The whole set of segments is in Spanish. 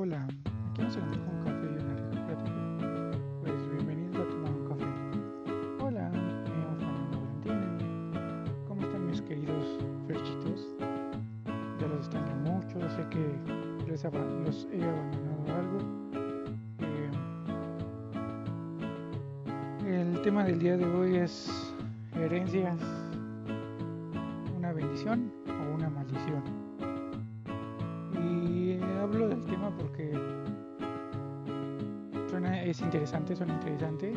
Hola, aquí nos encontramos con un café y una plática. Pues bienvenidos a tomar un café. Hola, me llamo Fernando Valentín. ¿Cómo están mis queridos ferchitos? Ya los extraño mucho, sé que les los he abandonado algo. Eh, el tema del día de hoy es herencias, una bendición es interesante, suena interesante.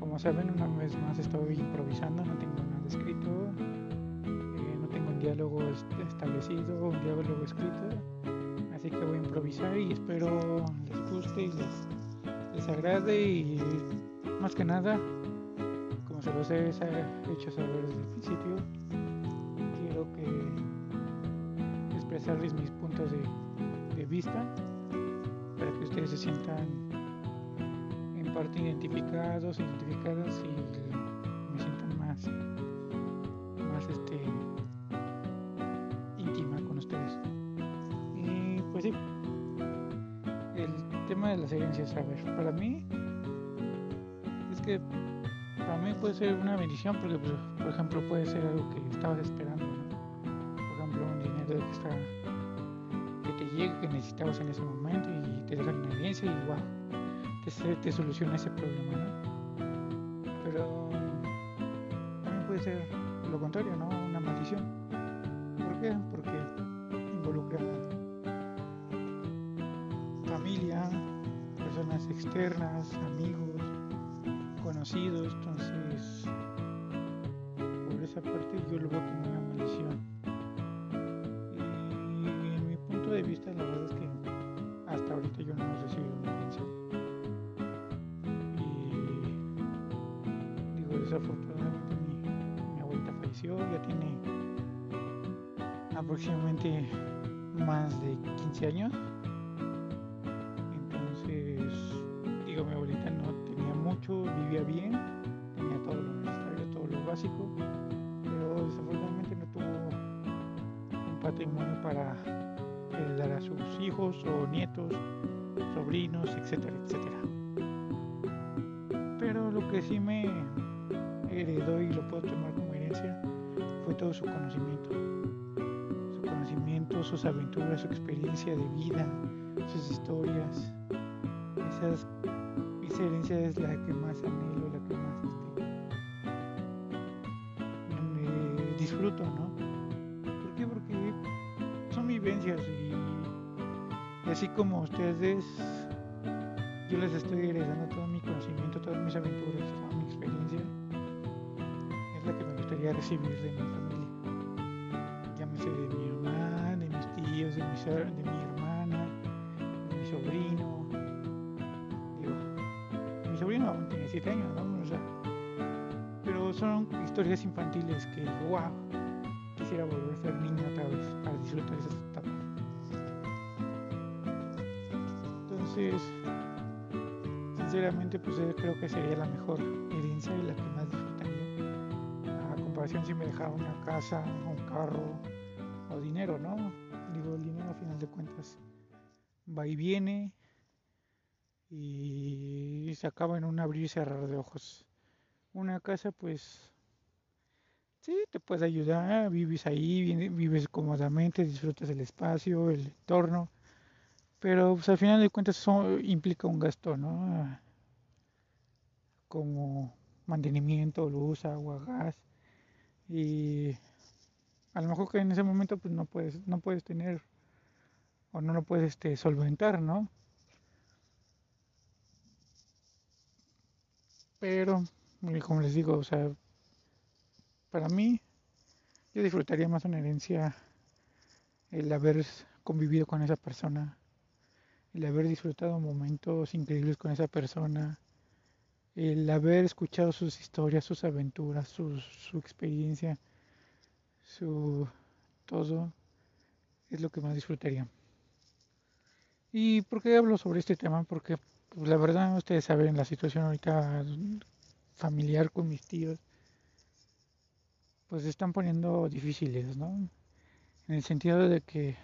Como saben, una vez más estoy improvisando, no tengo nada escrito, eh, no tengo un diálogo est- establecido, un diálogo escrito. Así que voy a improvisar y espero les guste y les, les agrade y más que nada, como se los he hecho saber desde el principio, quiero que expresarles mis puntos de, vista para que ustedes se sientan en parte identificados, identificadas y me sientan más, más este, íntima con ustedes. Y pues sí, el tema de las herencias, a ver, para mí es que para mí puede ser una bendición porque, pues, por ejemplo, puede ser algo que estabas esperando. Por ejemplo, un dinero que está que te llegue, que necesitabas en ese momento y te dejan una herencia y wow, te, se- te soluciona ese problema, ¿no? Pero también puede ser lo contrario, ¿no? Una maldición. ¿Por qué? Porque involucra familia, personas externas, amigos, conocidos, entonces por esa parte yo lo veo como una maldición. Y en mi punto de vista la verdad es que hasta ahorita yo no he recibido desafortunadamente mi, abuelita falleció, ya tiene aproximadamente más de 15 años. Entonces, digo, mi abuelita no tenía mucho, vivía bien, tenía todo lo necesario, todo lo básico, pero desafortunadamente no tuvo un patrimonio para heredar a sus hijos o nietos, sobrinos, etcétera, etcétera. Pero lo que sí me tomar como herencia fue todo su conocimiento. Su conocimiento, sus aventuras, su experiencia de vida, sus historias. Esas, esa herencia es la que más anhelo, la que más este, disfruto, ¿no? ¿Por qué? Porque son vivencias y, así como ustedes, yo les estoy heredando todo mi conocimiento, todas mis aventuras, gustaría recibir de mi familia. Llámese de mi mamá, de mis tíos, de mi, de hermana, de mi sobrino. Digo, mi sobrino aún tiene 7 años, ¿no? O sea, pero son historias infantiles que, wow, quisiera volver a ser niño otra vez para disfrutar esas etapas. Entonces, sinceramente, pues eh, creo que sería la mejor herencia y la que más comparación si me dejara una casa, un carro o dinero, ¿no? Digo, el dinero a final de cuentas va y viene y se acaba en un abrir y cerrar de ojos. Una casa, pues, sí, te puede ayudar, vives ahí, vi- vives cómodamente, disfrutas el espacio, el entorno, pero pues, al final de cuentas eso implica un gasto, ¿no? Como mantenimiento, luz, agua, gas, y a lo mejor que en ese momento pues no puedes, no puedes tener o no lo puedes este, solventar, ¿no? Pero, como les digo, o sea, para mí, yo disfrutaría más una herencia el haber convivido con esa persona, el haber disfrutado momentos increíbles con esa persona, el haber escuchado sus historias, sus aventuras, su experiencia, su todo, es lo que más disfrutaría. ¿Y por qué hablo sobre este tema? Porque pues, la verdad ustedes saben la situación ahorita familiar con mis tíos, pues se están poniendo difíciles, ¿no? En el sentido de que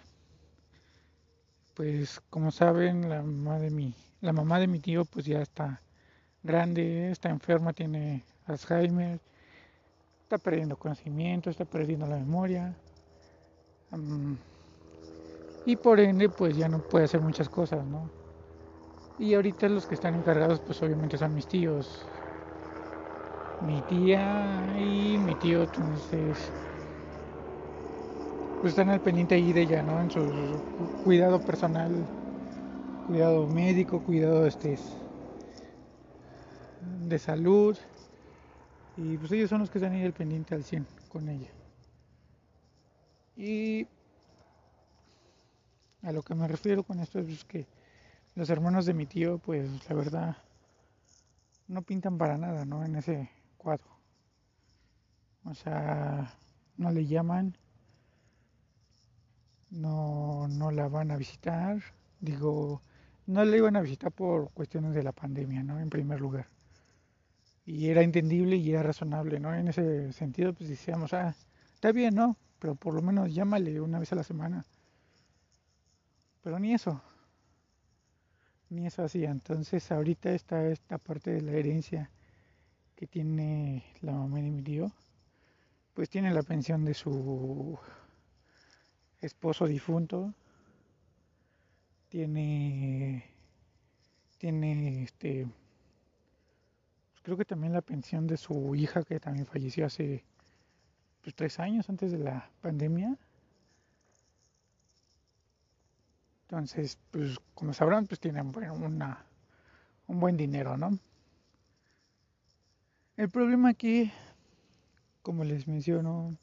pues como saben, la mamá de mi, la mamá de mi tío pues ya está grande, está enferma, tiene Alzheimer, está perdiendo conocimiento, está perdiendo la memoria. y por ende pues ya no puede hacer muchas cosas, ¿no? Y ahorita los que están encargados pues obviamente son mis tíos. Mi tía y mi tío, entonces pues están al pendiente ahí de ella, ¿no? En su cuidado personal, cuidado médico, cuidado este, de salud. Y pues ellos son los que están ahí al pendiente al 100 con ella. Y a lo que me refiero con esto es que los hermanos de mi tío, pues la verdad, no pintan para nada, ¿no? En ese cuadro. O sea, no le llaman, no, no la van a visitar. Digo, no la iban a visitar por cuestiones de la pandemia, ¿no? En primer lugar. Y era entendible y era razonable, ¿no? En ese sentido, pues decíamos, ah, está bien, ¿no? Pero por lo menos llámale una vez a la semana. Pero ni eso. Ni eso hacía. Entonces ahorita está esta parte de la herencia que tiene la mamá de mi tío. Pues tiene la pensión de su esposo difunto, tiene, tiene este, creo que también la pensión de su hija que también falleció hace pues, tres años antes de la pandemia. Entonces, pues como sabrán, pues tienen bueno, una, un buen dinero, ¿no? El problema aquí, como les menciono,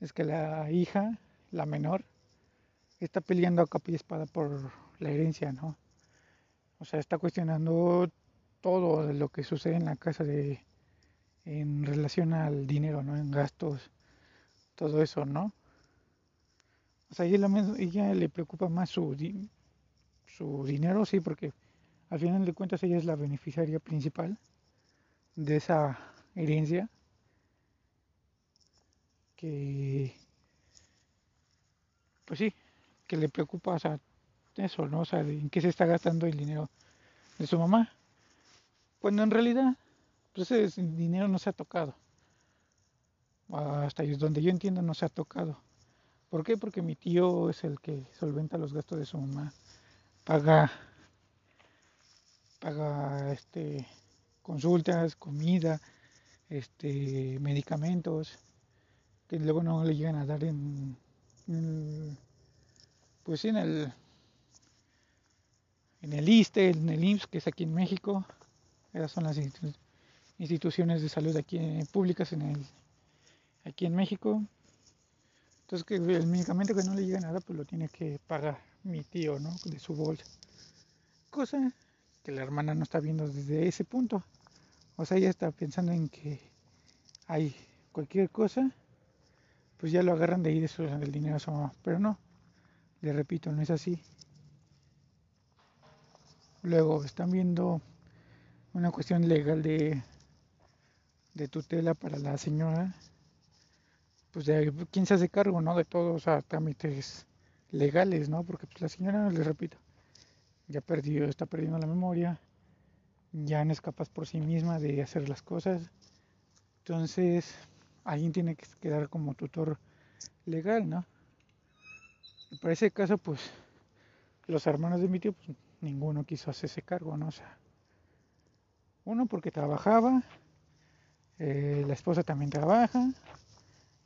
es que la hija, la menor, está peleando a capa y espada por la herencia, ¿no? O sea, está cuestionando todo lo que sucede en la casa de en relación al dinero, ¿no? En gastos, todo eso, ¿no? O sea, ella, ella le preocupa más su, su dinero, sí, porque al final de cuentas ella es la beneficiaria principal de esa herencia que, pues sí, que le preocupa, o sea, eso, ¿no? O sea, en qué se está gastando el dinero de su mamá. Cuando en realidad, pues ese dinero no se ha tocado. Hasta donde yo entiendo no se ha tocado. ¿Por qué? Porque mi tío es el que solventa los gastos de su mamá. Paga, paga este, consultas, comida, este, medicamentos que luego no le llegan a dar en, pues sí, en el en el ISTE, en el IMSS, que es aquí en México. Esas son las instituciones de salud aquí eh, públicas en el aquí en México. Entonces que el medicamento que no le llega nada, pues lo tiene que pagar mi tío, ¿no? De su bolsa. Cosa que la hermana no está viendo desde ese punto. O sea, ella está pensando en que hay cualquier cosa pues ya lo agarran de ahí del dinero a su mamá. Pero no, le repito, no es así. Luego están viendo una cuestión legal de, de tutela para la señora. Pues de quién se hace cargo, ¿no? De todos los trámites legales, ¿no? Porque pues la señora, les repito, ya perdió, está perdiendo la memoria, ya no es capaz por sí misma de hacer las cosas. Entonces, alguien tiene que quedar como tutor legal, ¿no? Y para ese caso, pues, los hermanos de mi tío, pues, ninguno quiso hacerse cargo, ¿no? O sea, uno porque trabajaba, eh, la esposa también trabaja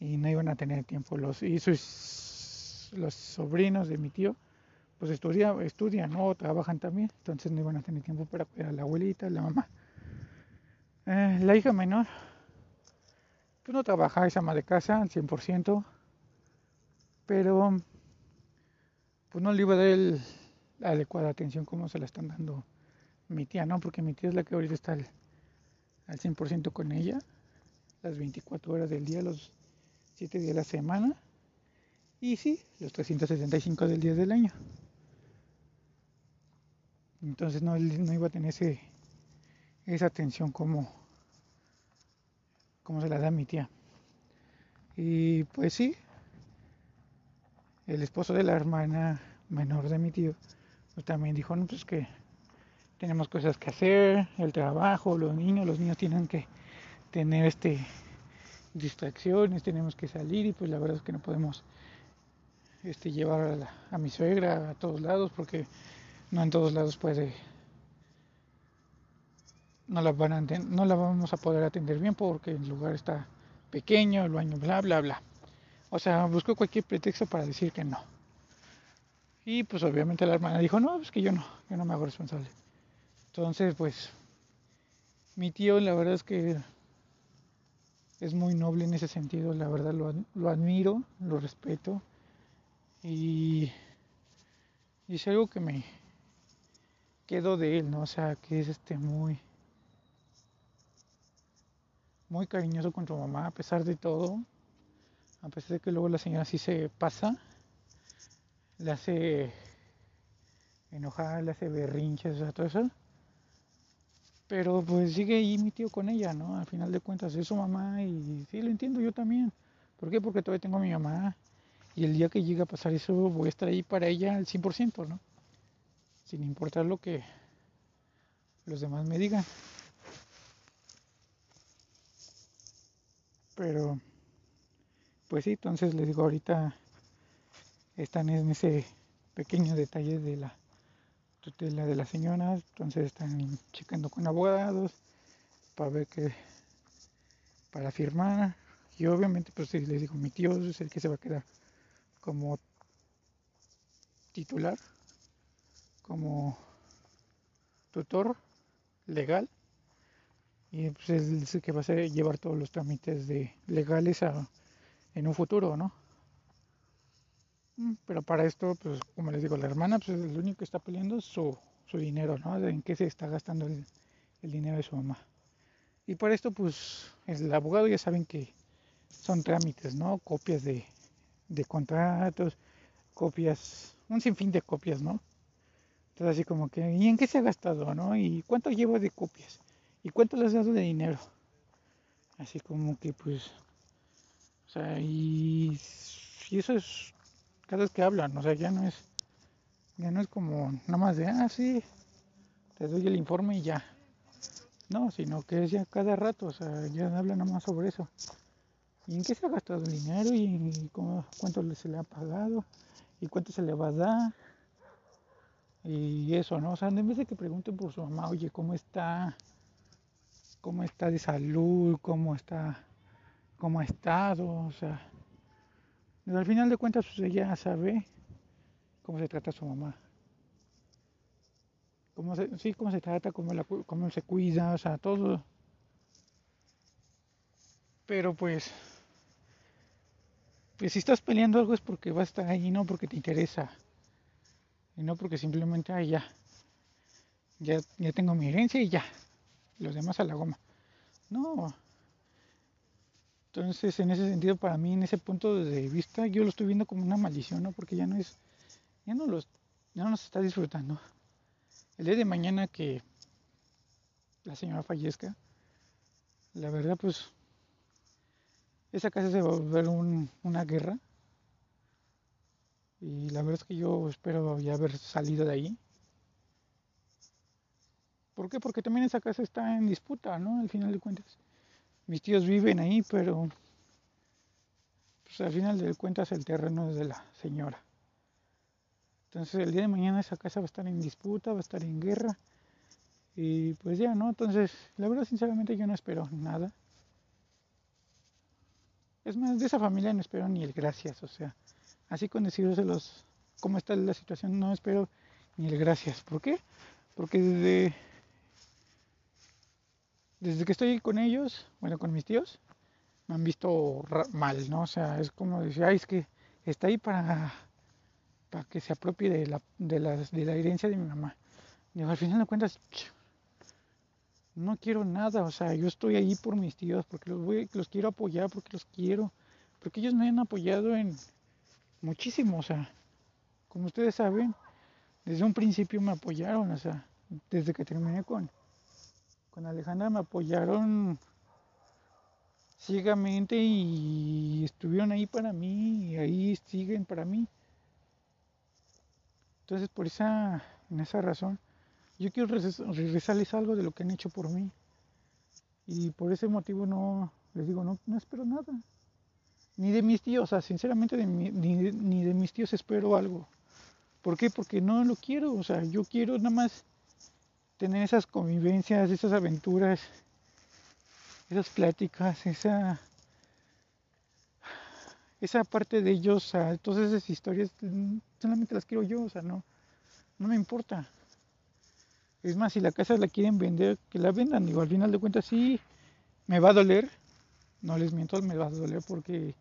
y no iban a tener tiempo los y sus los sobrinos de mi tío pues estudian, estudian o trabajan también entonces no iban a tener tiempo para cuidar a la abuelita la mamá. Eh, la hija menor pues no trabaja, es ama de casa al 100%, pero pues no le iba a dar la adecuada atención como se la están dando mi tía, ¿no? Porque mi tía es la que ahorita está al, 100% con ella, las 24 horas del día, los 7 días de la semana, y sí, los 365 del día del año. Entonces no, no iba a tener ese, esa atención como como se la da mi tía. Y pues sí, el esposo de la hermana menor de mi tío, pues también dijo, no, pues que tenemos cosas que hacer, el trabajo, los niños, los niños tienen que tener este distracciones, tenemos que salir y pues la verdad es que no podemos este, llevar a, mi suegra a todos lados porque no en todos lados puede no la van a no la vamos a poder atender bien porque el lugar está pequeño, el baño, bla bla bla. O sea, buscó cualquier pretexto para decir que no. Y pues obviamente la hermana dijo, no, pues que yo no, yo no me hago responsable. Entonces, pues, mi tío la verdad es que es muy noble en ese sentido, la verdad lo, lo admiro, lo respeto. Y, y, es algo que me quedo de él, ¿no? O sea, que es este muy muy cariñoso con tu mamá a pesar de todo, a pesar de que luego la señora sí se pasa, le hace enojar, le hace berrinches, o sea, todo eso pero pues sigue ahí mi tío con ella, ¿no? Al final de cuentas es su mamá y sí, lo entiendo yo también. ¿Por qué? Porque todavía tengo a mi mamá y el día que llegue a pasar eso voy a estar ahí para ella al 100%, ¿no? Sin importar lo que los demás me digan. Pero, pues sí, entonces les digo, ahorita están en ese pequeño detalle de la tutela de las señoras, entonces están checando con abogados para ver que para firmar. Y obviamente pues les digo mi tío es el que se va a quedar como titular como tutor legal. Y pues es el que va a llevar todos los trámites de legales a, en un futuro no pero para esto, pues como les digo, la hermana, pues lo único que está peleando es su, su dinero, ¿no? en qué se está gastando el, dinero de su mamá. Y para esto, pues el abogado ya saben que son trámites, ¿no? Copias de, de contratos, copias, un sinfín de copias, ¿no? Entonces así como que, ¿y en qué se ha gastado, no? ¿Y cuánto llevo de copias? ¿Y cuánto les has dado de dinero? Así como que pues, o sea, y eso es vez que hablan, o sea, ya no es, ya no es como nada más de, ah, sí, te doy el informe y ya. No, sino que es ya cada rato, o sea, ya hablan nada más sobre eso. ¿Y en qué se ha gastado el dinero? ¿Y cómo, cuánto se le ha pagado? ¿Y cuánto se le va a dar? Y eso, ¿no? O sea, en vez de que pregunten por su mamá, oye, ¿cómo está? ¿Cómo está de salud? ¿Cómo está? ¿Cómo ha estado? O sea, al final de cuentas, pues ella sabe cómo se trata a su mamá. Cómo sí, cómo se trata, cómo, la, se cuida, o sea, todo. Pero pues, pues si estás peleando algo es porque va a estar ahí, no porque te interesa. Y no porque simplemente, ay, ya, ya, ya tengo mi herencia y ya. Los demás a la goma. No, entonces, en ese sentido, para mí, en ese punto de vista, yo lo estoy viendo como una maldición, ¿no? Porque ya no es, ya no los, ya no nos está disfrutando. El día de mañana que la señora fallezca, la verdad, pues, esa casa se va a volver una guerra. Y la verdad es que yo espero ya haber salido de ahí. ¿Por qué? Porque también esa casa está en disputa, ¿no? Al final de cuentas mis tíos viven ahí, pero pues al final de cuentas el terreno es de la señora. Entonces el día de mañana esa casa va a estar en disputa, va a estar en guerra. Y pues ya, ¿no? Entonces, la verdad, sinceramente, yo no espero nada. Es más, de esa familia no espero ni el gracias, o sea, así con decírselos cómo está la situación, no espero ni el gracias. ¿Por qué? Porque desde desde que estoy con ellos, bueno, con mis tíos, me han visto mal, ¿no? O sea, es como decir, ay, es que está ahí para, para que se apropie de la, de, la, de la herencia de mi mamá. Digo, al final de cuentas, no quiero nada, o sea, yo estoy ahí por mis tíos, porque los, voy, los quiero apoyar, porque los quiero, porque ellos me han apoyado en muchísimo, o sea, como ustedes saben, desde un principio me apoyaron, o sea, desde que terminé con, con Alejandra me apoyaron ciegamente y estuvieron ahí para mí y ahí siguen para mí. Entonces, por esa, en esa razón, yo quiero regresarles algo de lo que han hecho por mí. Y por ese motivo no, les digo, no, no espero nada. Ni de mis tíos, o sea, sinceramente ni, ni de mis tíos espero algo. ¿Por qué? Porque no lo quiero, o sea, yo quiero nada más tener esas convivencias, esas aventuras, esas pláticas, esa esa parte de ellos, o todas esas historias, mm, solamente las quiero yo, o sea, no, no me importa. Es más, si la casa la quieren vender, que la vendan. Digo, al final de cuentas sí, me va a doler. No les miento, me va a doler porque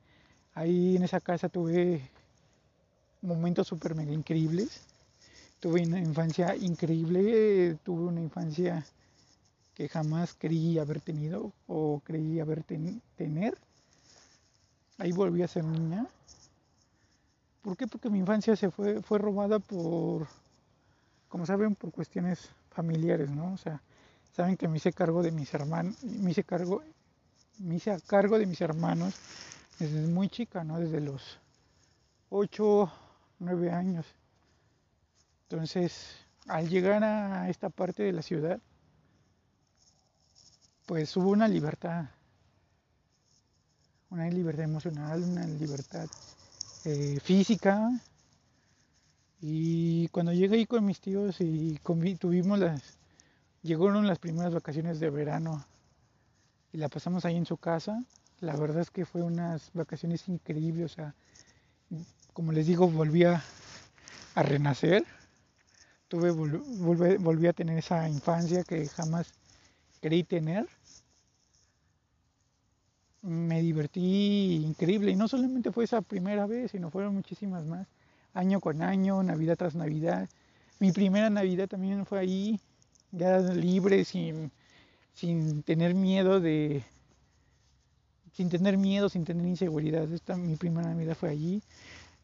ahí en esa casa tuve momentos súper mega increíbles. Tuve una infancia increíble, tuve una infancia que jamás creí haber tenido o creí haber tener. Ahí volví a ser niña. ¿Por qué? Porque mi infancia se fue, fue robada por, como saben, por cuestiones familiares, ¿no? O sea, saben que me hice cargo de mis hermanos, me hice cargo, me hice a cargo de mis hermanos desde muy chica, ¿no? Desde los 8, 9 años. Entonces, al llegar a esta parte de la ciudad, pues hubo una libertad una libertad emocional, una libertad eh, física. Y cuando llegué ahí con mis tíos y tuvimos las, llegaron las primeras vacaciones de verano y la pasamos ahí en su casa, la verdad es que fue unas vacaciones increíbles, o sea, como les digo, volví a, renacer, tuve, volví a tener esa infancia que jamás creí tener me divertí increíble. Y no solamente fue esa primera vez, sino fueron muchísimas más. Año con año, Navidad tras Navidad. Mi primera Navidad también fue ahí, ya libre, sin, sin tener miedo de... Sin tener miedo, sin tener inseguridad. Esta, mi primera Navidad fue allí.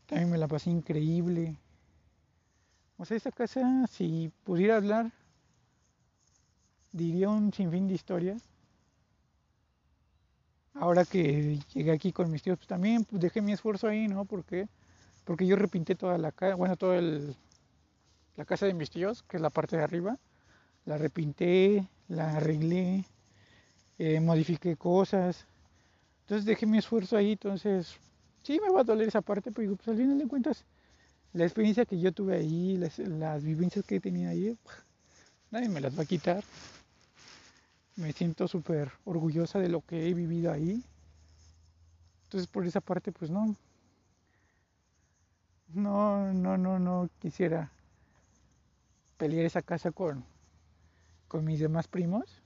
También me la pasé increíble. O sea, esta casa, si pudiera hablar, diría un sinfín de historias ahora que llegué aquí con mis tíos, pues también pues, dejé mi esfuerzo ahí, ¿no? Porque, porque yo repinté toda la casa, bueno, toda la casa de mis tíos, que es la parte de arriba, la repinté, la arreglé, eh, modifiqué cosas. Entonces dejé mi esfuerzo ahí, entonces sí me va a doler esa parte, pero pues al final de cuentas, la experiencia que yo tuve ahí, las, vivencias que he tenido ahí, nadie me las va a quitar me siento súper orgullosa de lo que he vivido ahí. Entonces por esa parte pues no, no, no, no, no quisiera pelear esa casa con, con mis demás primos.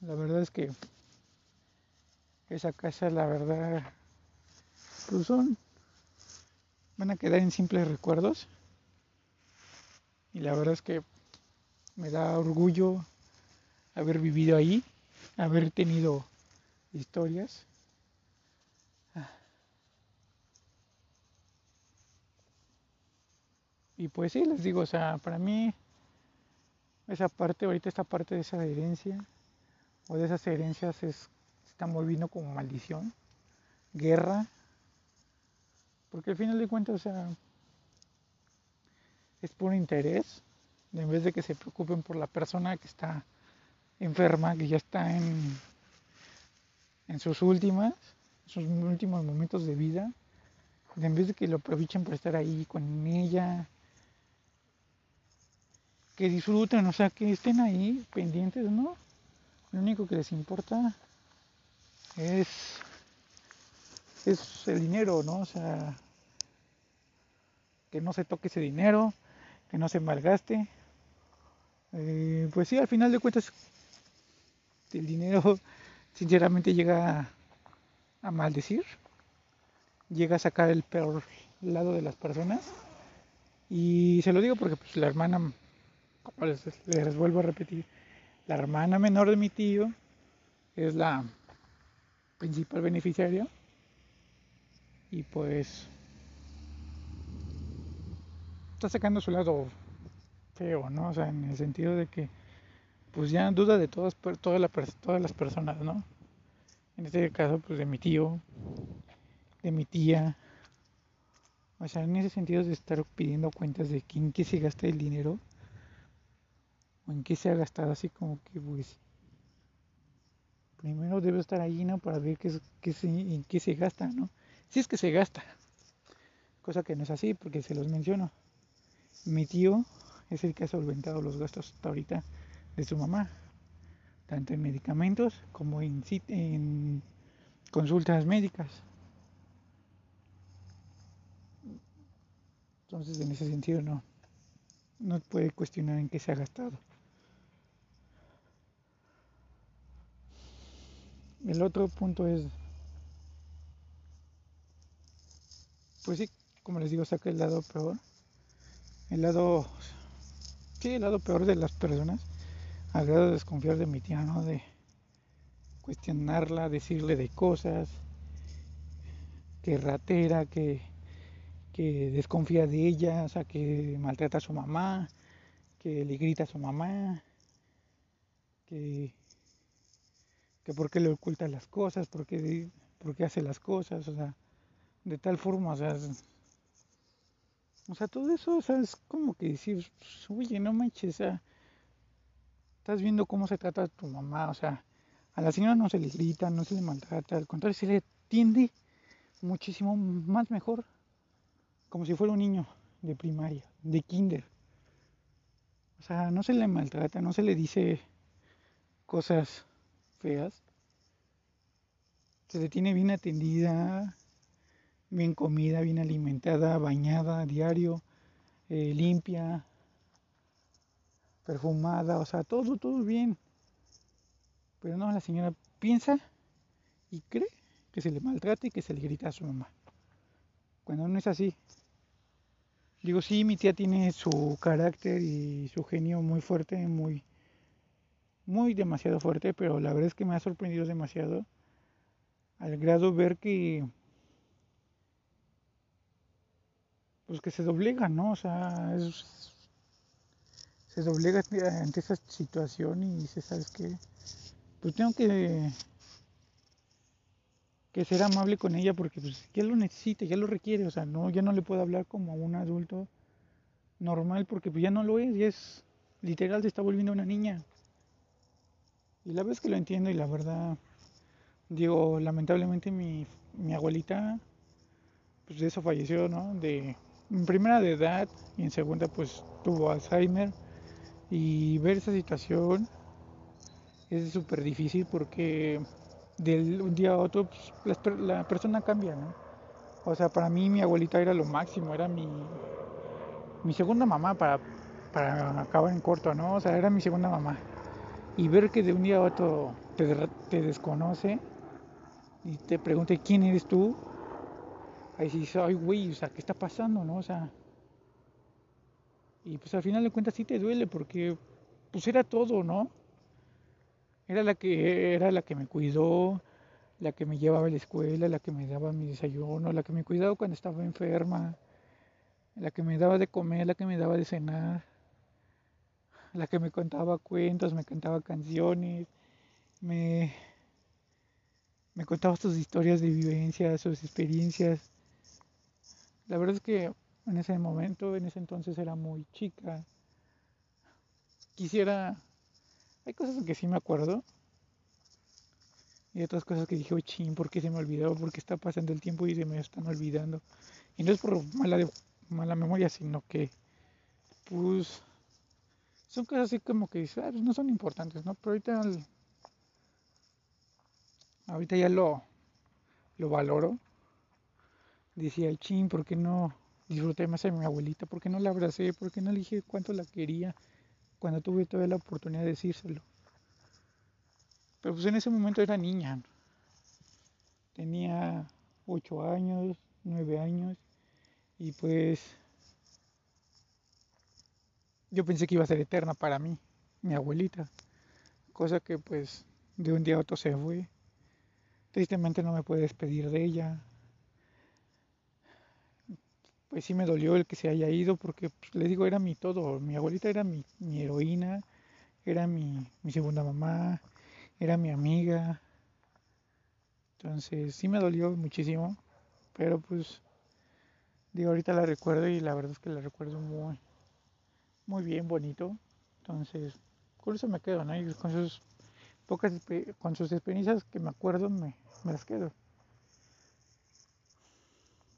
La verdad es que esa casa, la verdad, pues van a quedar en simples recuerdos. Y la verdad es que me da orgullo haber vivido ahí, haber tenido historias. Y pues sí, les digo, o sea, para mí esa parte, ahorita esta parte de esa herencia o de esas herencias es, se están volviendo como maldición, guerra, porque al final de cuentas, o sea, es por interés, en vez de que se preocupen por la persona que está enferma, que ya está en, en sus últimas, sus últimos momentos de vida, en vez de que lo aprovechen por estar ahí con ella, que disfruten, o sea, que estén ahí pendientes, ¿no? Lo único que les importa es, es el dinero, ¿no? O sea, que no se toque ese dinero, que no se malgaste. Eh, pues sí, al final de cuentas el dinero sinceramente llega a, maldecir, llega a sacar el peor lado de las personas. Y se lo digo porque pues, la hermana, les, les vuelvo a repetir, la hermana menor de mi tío es la principal beneficiaria. Y pues está sacando su lado feo, ¿no? O sea, en el sentido de que pues ya duda de todas, todas, todas las personas, ¿no? En este caso, pues de mi tío, de mi tía, O sea, en ese sentido de estar pidiendo cuentas de quién qué se gasta el dinero o en qué se ha gastado, así como que pues primero debe estar ahí, ¿no? Para ver qué, qué se, en qué se gasta, ¿no? Si es que se gasta, cosa que no es así porque se los menciono. Mi tío es el que ha solventado los gastos hasta ahorita de su mamá, tanto en medicamentos como en, en consultas médicas. Entonces, en ese sentido, no, no puede cuestionar en qué se ha gastado. El otro punto es, pues sí, como les digo, saca el lado peor. El lado, sí, el lado peor de las personas, al grado de desconfiar de mi tía, ¿no? De cuestionarla, decirle de cosas, que ratera, que que desconfía de ella, o sea, que maltrata a su mamá, que le grita a su mamá, que, que por qué le oculta las cosas, por qué, hace las cosas, o sea, de tal forma, o sea, o sea, todo eso, o sea, es como que decir, oye, no manches, o sea, estás viendo cómo se trata a tu mamá, o sea, a la señora no se le grita, no se le maltrata, al contrario, se le atiende muchísimo más mejor como si fuera un niño de primaria, de kinder. O sea, no se le maltrata, no se le dice cosas feas. Se le tiene bien atendida, bien comida, bien alimentada, bañada diario, eh, limpia, perfumada, o sea, todo, todo bien. Pero no, la señora piensa y cree que se le maltrata y que se le grita a su mamá. Cuando no es así, Digo, sí, mi tía tiene su carácter y su genio muy fuerte, muy, muy demasiado fuerte, pero la verdad es que me ha sorprendido demasiado al grado ver que, pues que se doblega, ¿no? O sea, se doblega ante esa situación y dice, ¿sabes qué? Pues tengo que que ser amable con ella porque pues ya lo necesita, ya lo requiere, o sea, no, ya no le puedo hablar como a un adulto normal porque pues ya no lo es, ya es literal se está volviendo una niña. Y la vez que lo entiendo y la verdad, digo, lamentablemente mi, mi abuelita, pues de eso falleció, ¿no? De, en primera de edad y en segunda pues tuvo Alzheimer y ver esa situación es súper difícil porque de un día a otro pues, la, persona cambia, ¿no? O sea, para mí mi abuelita era lo máximo, era mi, mi segunda mamá para, para acabar en corto, ¿no? O sea, era mi segunda mamá. Y ver que de un día a otro te, te desconoce y te pregunte quién eres tú, ahí sí dices, ay, güey, o sea, ¿qué está pasando, no? O sea, y pues al final de cuentas sí te duele porque pues era todo, ¿no? Era la que era la que me cuidó, la que me llevaba a la escuela, la que me daba mi desayuno, la que me cuidaba cuando estaba enferma, la que me daba de comer, la que me daba de cenar, la que me contaba cuentos, me cantaba canciones, me, me contaba sus historias de vivencia, sus experiencias. La verdad es que en ese momento, en ese entonces era muy chica. Quisiera hay cosas que sí me acuerdo. Y otras cosas que dije, oh, ching, ¿por qué se me olvidó? ¿Por qué está pasando el tiempo y se me están olvidando? Y no es por mala, de, mala memoria, sino que, pues, son cosas así como que ah, pues no son importantes, ¿no? Pero ahorita, ahorita ya lo, lo valoro. Decía, ching, ¿por qué no disfruté más de mi abuelita? ¿Por qué no la abracé? ¿Por qué no le dije cuánto la quería? cuando tuve toda la oportunidad de decírselo. Pero pues en ese momento era niña. Tenía 8 años, 9 años y pues yo pensé que iba a ser eterna para mí, mi abuelita. Cosa que pues de un día a otro se fue. Tristemente no me pude despedir de ella pues sí me dolió el que se haya ido porque pues, les digo era mi todo mi abuelita era mi, heroína era mi, mi, segunda mamá era mi amiga entonces sí me dolió muchísimo pero pues Digo, ahorita la recuerdo y la verdad es que la recuerdo muy, muy bien, bonito. Entonces, con eso me quedo, ¿no? Y con sus pocas, con sus experiencias que me acuerdo, me, me las quedo.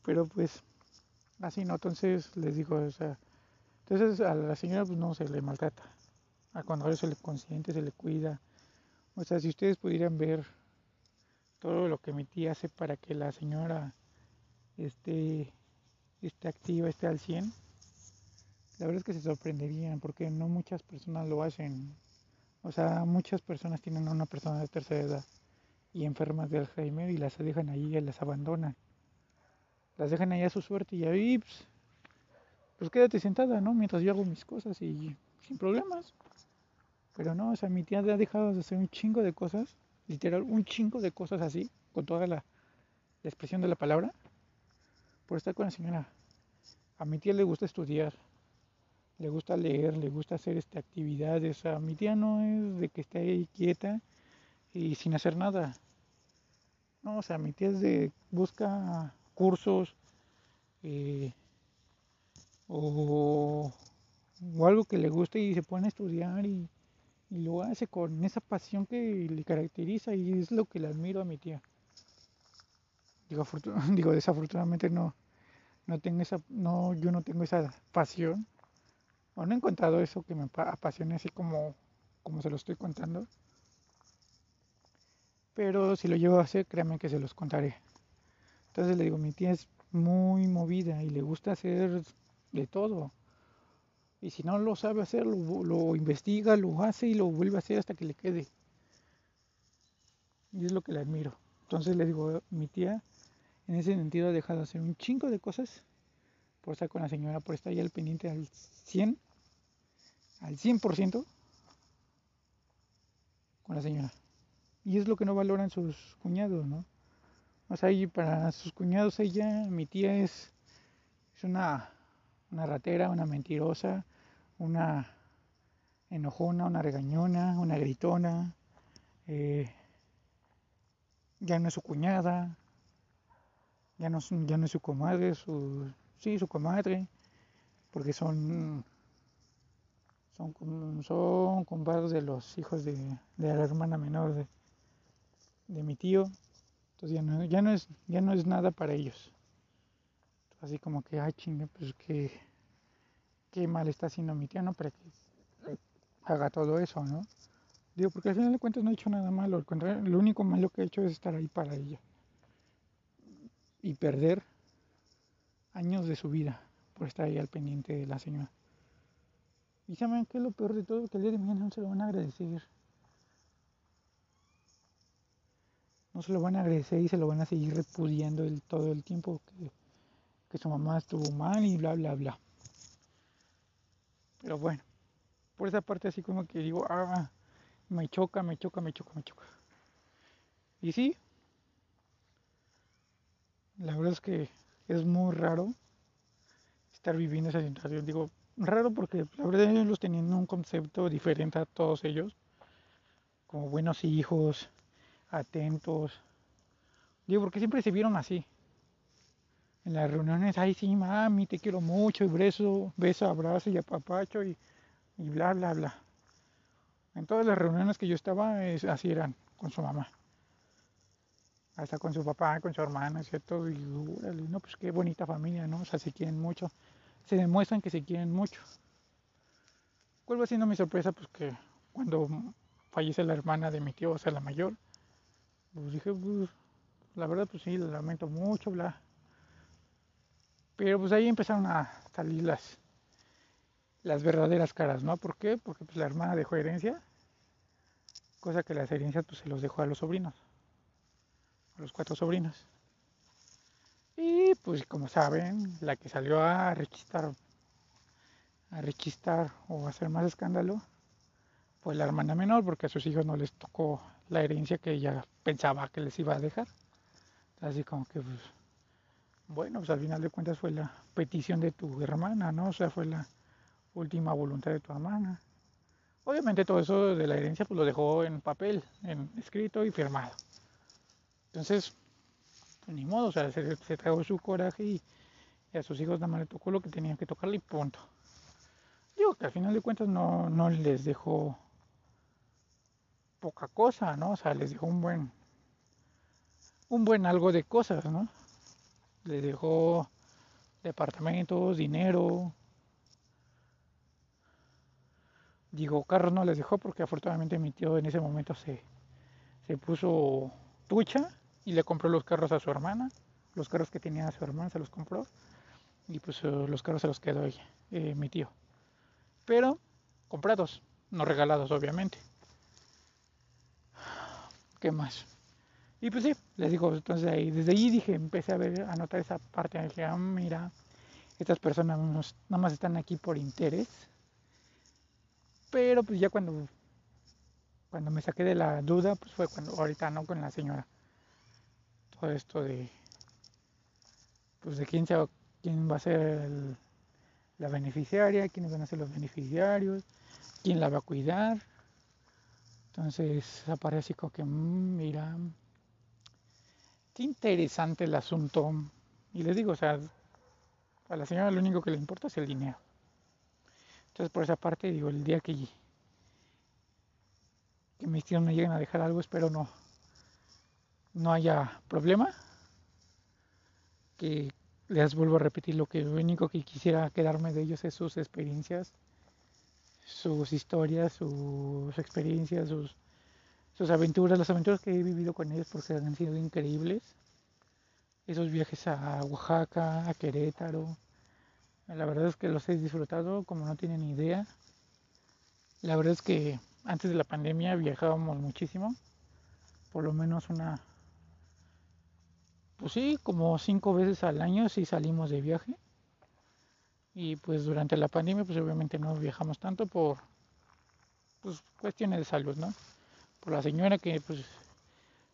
Pero pues, así no, entonces les digo, o sea, entonces a la señora pues no se le maltrata. Al contrario, se le consiente, se le cuida. O sea, si ustedes pudieran ver todo lo que mi tía hace para que la señora esté, esté activa, esté al 100, la verdad es que se sorprenderían porque no muchas personas lo hacen. O sea, muchas personas tienen a una persona de tercera edad y enfermas de Alzheimer y las dejan ahí y las abandonan. Las dejan ahí a su suerte y ahí, pues, pues quédate sentada, ¿no? Mientras yo hago mis cosas y sin problemas. Pero no, o sea, mi tía ha dejado de hacer un chingo de cosas literal un chingo de cosas así, con toda la, expresión de la palabra, por estar con la señora. A mi tía le gusta estudiar, le gusta leer, le gusta hacer este, actividades. A mi tía no es de que esté ahí quieta y sin hacer nada. No, o sea, mi tía es de busca cursos eh, o, o, algo que le guste y se pone a estudiar y, y lo hace con esa pasión que le caracteriza y es lo que le admiro a mi tía. Digo, desafortunadamente no, no tengo esa, no, yo no tengo esa pasión. O no he encontrado eso que me apasione así como, como se lo estoy contando. Pero si lo llevo a hacer, créanme que se los contaré. Entonces le digo, mi tía es muy movida y le gusta hacer de todo. Y si no lo sabe hacer, lo, investiga, lo hace y lo vuelve a hacer hasta que le quede. Y es lo que le admiro. Entonces le digo, mi tía en ese sentido ha dejado de hacer un chingo de cosas por estar con la señora, por estar ahí al pendiente al 100, al 100% con la señora. Y es lo que no valoran sus cuñados, ¿no? O sea, y para sus cuñados ella, mi tía es, es una, una ratera, una mentirosa, una enojona, una regañona, una gritona, eh, ya no es su cuñada, ya no, ya no es su comadre, su, sí, su comadre, porque son, son, son compadres de los hijos de, la hermana menor de, de mi tío, entonces ya no, es, ya no es nada para ellos. Así como que, ay chingue, pues que qué mal está haciendo mi tía, ¿no? Para que haga todo eso, ¿no? Digo, porque al final de cuentas no he hecho nada malo, al contrario, lo único malo que he hecho es estar ahí para ella. Y perder años de su vida por estar ahí al pendiente de la señora. Y saben que lo peor de todo, que el día de mañana no se lo van a agradecer. No se lo van a agradecer y se lo van a seguir repudiando todo el tiempo que, que su mamá estuvo mal y bla, bla, bla. Pero bueno, por esa parte así como que digo, ah, me choca, me choca, me choca, me choca. Y sí, la verdad es que es muy raro estar viviendo esa situación. Digo, raro porque la verdad ellos tenían un concepto diferente a todos ellos, como buenos hijos, atentos. Digo, porque siempre se vieron así en las reuniones, ay sí, mami, te quiero mucho, y beso, beso, abrazo y apapacho y, y bla, bla, bla. En todas las reuniones que yo estaba, así eran, con su mamá. Hasta con su papá, con su hermana, ¿cierto? Y no, pues qué bonita familia, ¿no? O sea, se quieren mucho. Se demuestran que se quieren mucho. ¿Cuál va siendo mi sorpresa? Pues que cuando fallece la hermana de mi tío, o sea, la mayor, pues dije, pues, la verdad, pues sí, lo lamento mucho, bla. Pero pues ahí empezaron a salir las, las verdaderas caras, ¿no? ¿Por qué? Porque pues la hermana dejó herencia, cosa que las herencias pues se los dejó a los sobrinos, a los cuatro sobrinos. Y pues como saben, la que salió a rechistar, a rechistar o a hacer más escándalo, fue la hermana menor, porque a sus hijos no les tocó la herencia que ella pensaba que les iba a dejar. Así como que pues, bueno, pues al final de cuentas fue la petición de tu hermana, ¿no? O sea, fue la última voluntad de tu hermana. Obviamente todo eso de la herencia pues lo dejó en papel, en escrito y firmado. Entonces, ni modo, o sea, se, se su coraje y Y a sus hijos nada más le tocó lo que tenían que tocarle y punto. Digo que al final de cuentas no, no les dejó poca cosa, ¿no? O sea, les dejó un buen, un buen algo de cosas, ¿no? Les dejó departamentos, dinero. Digo, carros no les dejó porque afortunadamente mi tío en ese momento se, se puso tucha y le compró los carros a su hermana. Los carros que tenía su hermana se los compró y pues eh, los carros se los quedó ella, eh, mi tío. Pero comprados, no regalados obviamente. ¿Qué más? Y pues sí, les digo, entonces ahí, desde ahí dije, empecé a ver, a notar esa parte, dije, ah, mira, estas personas nada más están aquí por interés. Pero pues ya cuando cuando me saqué de la duda, pues fue cuando ahorita no con la señora. Todo esto de pues de quién se quién va a ser la beneficiaria, quiénes van a ser los beneficiarios, quién la va a cuidar. Entonces aparece como que, mm, mira, qué interesante el asunto. Y les digo, o sea, a la señora lo único que le importa es el dinero. Entonces por esa parte digo, el día que, que mis tíos me lleguen a dejar algo, espero no, no haya problema. Que les vuelvo a repetir lo que lo único que quisiera quedarme de ellos es sus experiencias, sus historias, sus experiencias, sus, aventuras, las aventuras que he vivido con ellos porque han sido increíbles. Esos viajes a Oaxaca, a Querétaro, la verdad es que los he disfrutado como no tienen idea. La verdad es que antes de la pandemia viajábamos muchísimo, por lo menos una pues sí, como cinco veces al año sí salimos de viaje. Y pues durante la pandemia pues obviamente no viajamos tanto por pues, cuestiones de salud, ¿no? Por la señora que pues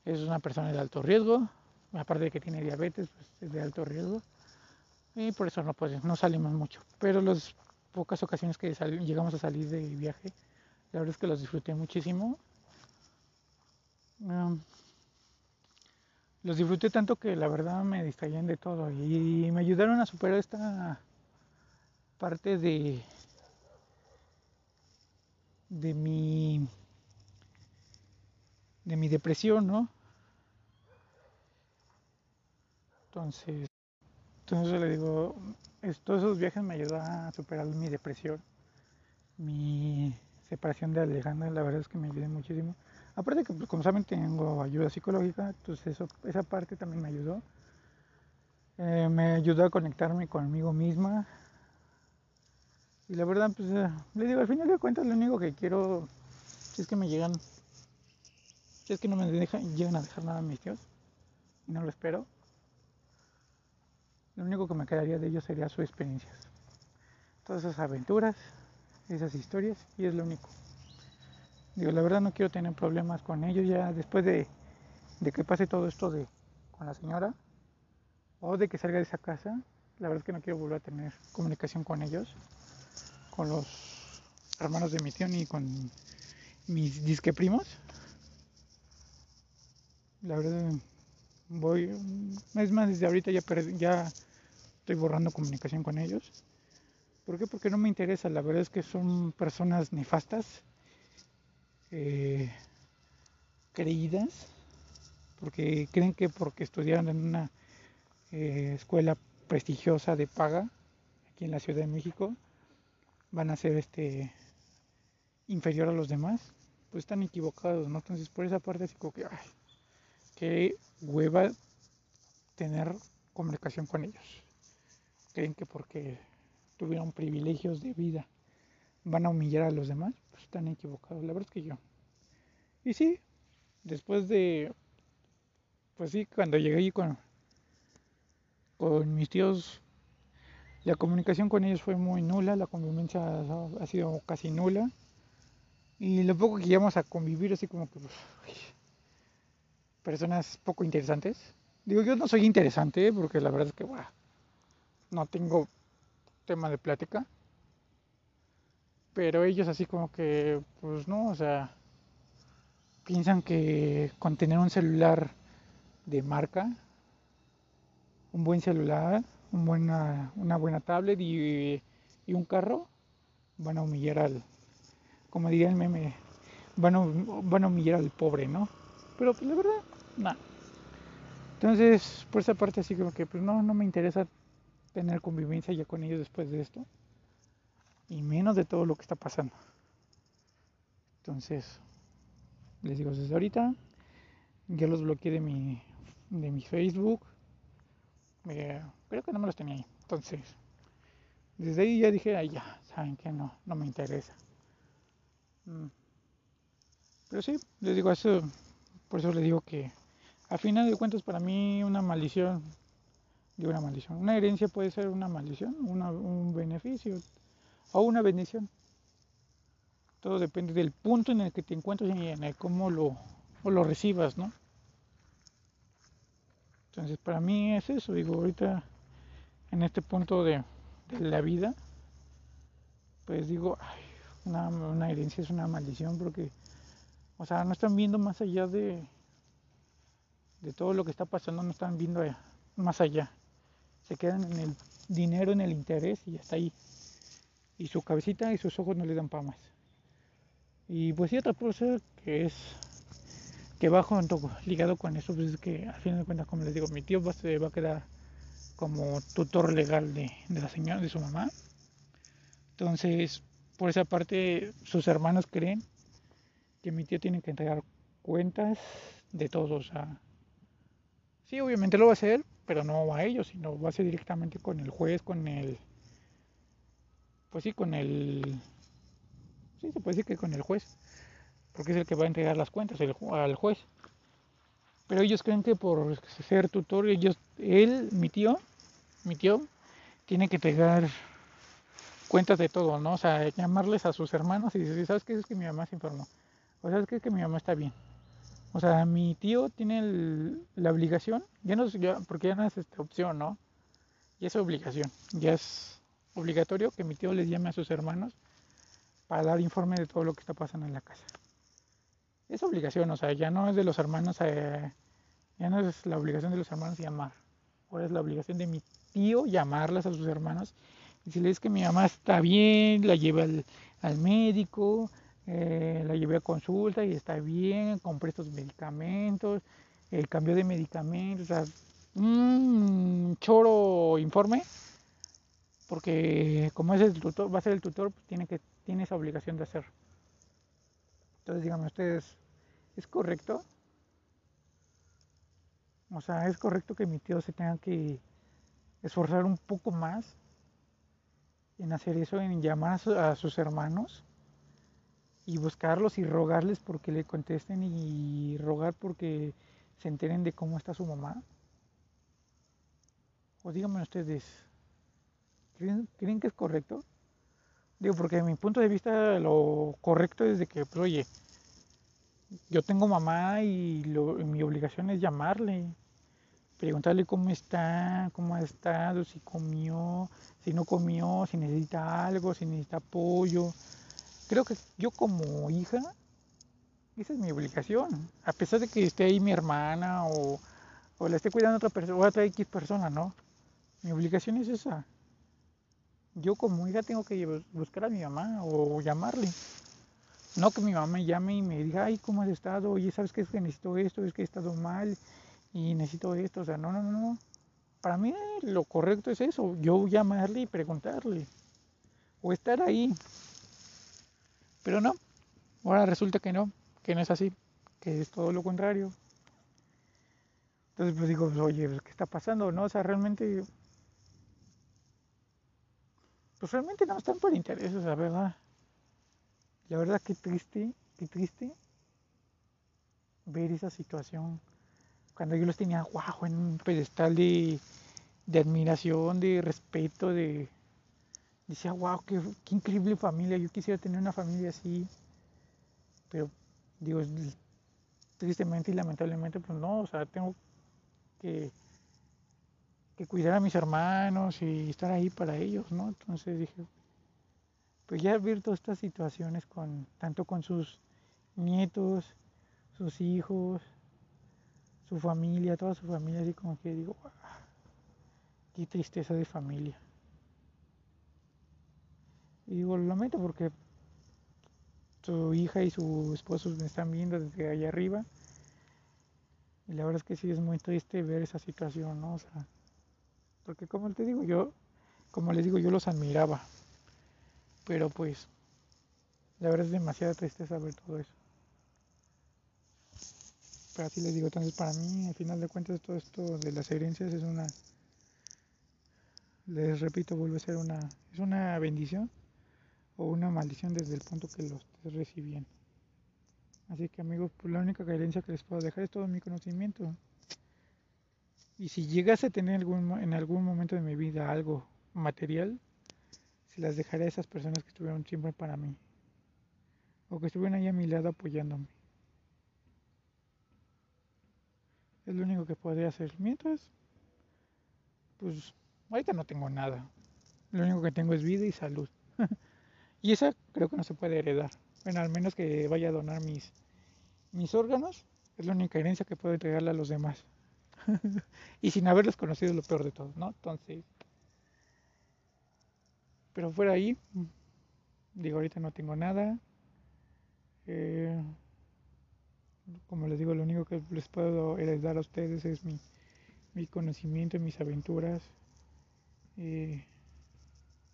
es una persona de alto riesgo, aparte de que tiene diabetes, pues es de alto riesgo. Y por eso no pues, no salimos mucho. Pero las pocas ocasiones que llegamos a salir de viaje, la verdad es que los disfruté muchísimo los disfruté tanto que la verdad me distraían de todo y me ayudaron a superar esta parte de de mi de mi depresión, ¿no? Entonces, entonces le digo, todos esos viajes me ayudan a superar mi depresión, mi separación de Alejandra, la verdad es que me ayudó muchísimo. Aparte que, pues, como saben, tengo ayuda psicológica, entonces eso, esa parte también me ayudó. Eh, me ayudó a conectarme conmigo misma. Y la verdad, pues, eh, le digo, al final de cuentas, lo único que quiero, si es que me llegan, si es que no me dejan, llegan a dejar nada a mis tíos, y no lo espero, lo único que me quedaría de ellos sería sus experiencias. Todas esas aventuras, esas historias, y es lo único. Digo, la verdad no quiero tener problemas con ellos ya después de, que pase todo esto de con la señora o de que salga de esa casa. La verdad es que no quiero volver a tener comunicación con ellos, con los hermanos de mi tío ni con mis disque primos. La verdad voy, es más, desde ahorita ya, ya estoy borrando comunicación con ellos. ¿Por qué? Porque no me interesa. La verdad es que son personas nefastas eh, creídas, porque creen que porque estudiaron en una eh, escuela prestigiosa de paga aquí en la Ciudad de México van a ser este inferior a los demás, pues están equivocados, ¿no? Entonces por esa parte así como que, ay, qué hueva tener comunicación con ellos. Creen que porque tuvieron privilegios de vida van a humillar a los demás, pues están equivocados. La verdad es que yo. Y sí, después de, pues sí, cuando llegué ahí con, con mis tíos, la comunicación con ellos fue muy nula, la convivencia ha, sido casi nula. Y lo poco que llegamos a convivir, así como que pues, personas poco interesantes. Digo, yo no soy interesante, porque la verdad es que bueno, no tengo tema de plática pero ellos así como que, pues no, o sea, piensan que con tener un celular de marca, un buen celular, buena, una buena tablet y, y un carro, van a humillar al, como diría el meme, van a, van a humillar al pobre, ¿no? Pero pues la verdad, nada. Entonces, por esa parte así como que pues no, no me interesa tener convivencia ya con ellos después de esto. Y menos de todo lo que está pasando. Entonces, les digo desde ahorita, ya los bloqueé de mi, de mi Facebook. Creo que no me los tenía ahí. Entonces, desde ahí ya dije, ay ya, saben que no, no me interesa. Mm. Pero sí, les digo eso, por eso les digo que a final de cuentas para mí una maldición, digo una maldición, una herencia puede ser una maldición, un beneficio o una bendición. Todo depende del punto en el que te encuentres y en el cómo lo, lo recibas, ¿no? Entonces para mí es eso, digo, ahorita en este punto de, la vida, pues digo, ay, una, herencia es una maldición porque, o sea, no están viendo más allá de, de todo lo que está pasando, no están viendo más allá. Se quedan en el dinero, en el interés y hasta ahí. Y su cabecita y sus ojos no le dan para más. Y pues sí, otra cosa que es que va junto, ligado con eso, pues es que al fin de cuentas, como les digo, mi tío va, se va a quedar como tutor legal de, de la señora, de su mamá. Entonces, por esa parte, sus hermanos creen que mi tío tiene que entregar cuentas de todos. O sí, obviamente lo va a hacer, pero no a ellos, sino va a ser directamente con el juez, con el. Pues sí, con el. Sí, se puede decir que con el juez, porque es el que va a entregar las cuentas al juez. Pero ellos creen que por ser tutor, ellos, él, mi tío, mi tío, tiene que entregar cuentas de todo, ¿no? O sea, llamarles a sus hermanos y decir, ¿sabes qué? Es que mi mamá se informó. O sabes qué? Es que mi mamá está bien. O sea, mi tío tiene la obligación, ya no ya, porque ya no es esta opción, ¿no? Ya es obligación, ya es obligatorio que mi tío les llame a sus hermanos para dar informe de todo lo que está pasando en la casa. Es obligación, o sea, ya no es de los hermanos, eh, ya no es la obligación de los hermanos llamar, ahora es la obligación de mi tío llamarlas a sus hermanos y si les que mi mamá está bien, la lleva al, médico, eh, la llevé a consulta y está bien, compré estos medicamentos, el cambio de medicamentos, o sea, un choro informe, porque como es el tutor, va a ser el tutor, pues tiene que tiene esa obligación de hacer. Entonces, díganme ustedes, ¿es correcto? O sea, ¿es correcto que mi tío se tenga que esforzar un poco más en hacer eso, en llamar a, sus hermanos y buscarlos y rogarles porque le contesten y rogar porque se enteren de cómo está su mamá? O díganme ustedes, ¿creen, que es correcto? Digo, porque de mi punto de vista lo correcto es de que, pues, oye, yo tengo mamá y mi obligación es llamarle preguntarle cómo está, cómo ha estado, si comió, si no comió, si necesita algo, si necesita apoyo. Creo que yo como hija, esa es mi obligación, a pesar de que esté ahí mi hermana o, o la esté cuidando otra persona, o otra X persona, ¿no? Mi obligación es esa. Yo como hija tengo que buscar a mi mamá o llamarle. No que mi mamá me llame y me diga, ay, ¿cómo has estado? Oye, ¿sabes qué es que necesito esto? Es que he estado mal y necesito esto, o sea, no, no, no. Para mí lo correcto es eso, yo llamarle y preguntarle, o estar ahí. Pero no, ahora resulta que no, que no es así, que es todo lo contrario. Entonces pues digo, oye, pues, ¿qué está pasando? No, o sea, realmente, pues realmente no están por intereses, la verdad. La verdad que triste, qué triste ver esa situación cuando yo los tenía guau, en un pedestal de, admiración, de respeto, de decía, wow, qué, increíble familia, yo quisiera tener una familia así, pero digo, tristemente y lamentablemente, pues no, o sea, tengo que, que cuidar a mis hermanos y estar ahí para ellos, ¿no? Entonces dije, pues ya ver todas estas situaciones con, tanto con sus nietos, sus hijos, su familia, toda su familia, así como que digo, qué y tristeza de familia. Y digo, lo lamento porque su hija y su esposo me están viendo desde allá arriba. Y la verdad es que sí es muy triste ver esa situación, ¿no? O sea, porque como te digo, yo, como les digo, yo los admiraba. Pero pues, la verdad es demasiada tristeza ver todo eso. Pero así les digo, entonces para mí, al final de cuentas, todo esto de las herencias es una, les repito, vuelve a ser una, es una bendición o una maldición desde el punto que lo estés recibiendo. Así que amigos, pues la única herencia que les puedo dejar es todo mi conocimiento. Y si llegase a tener algún, en algún momento de mi vida algo material, se las dejaré a esas personas que estuvieron siempre para mí. O que estuvieron ahí a mi lado apoyándome. Es lo único que podría hacer. Mientras, pues ahorita no tengo nada. Lo único que tengo es vida y salud. y esa creo que no se puede heredar. Bueno, al menos que vaya a donar mis, mis órganos. Es la única herencia que puedo entregarle a los demás. y sin haberlos conocido lo peor de todo, ¿no? Entonces, pero fuera ahí, digo, ahorita no tengo nada. Eh, como les digo, lo único que les puedo heredar a ustedes es mi, mi conocimiento, mis aventuras, eh,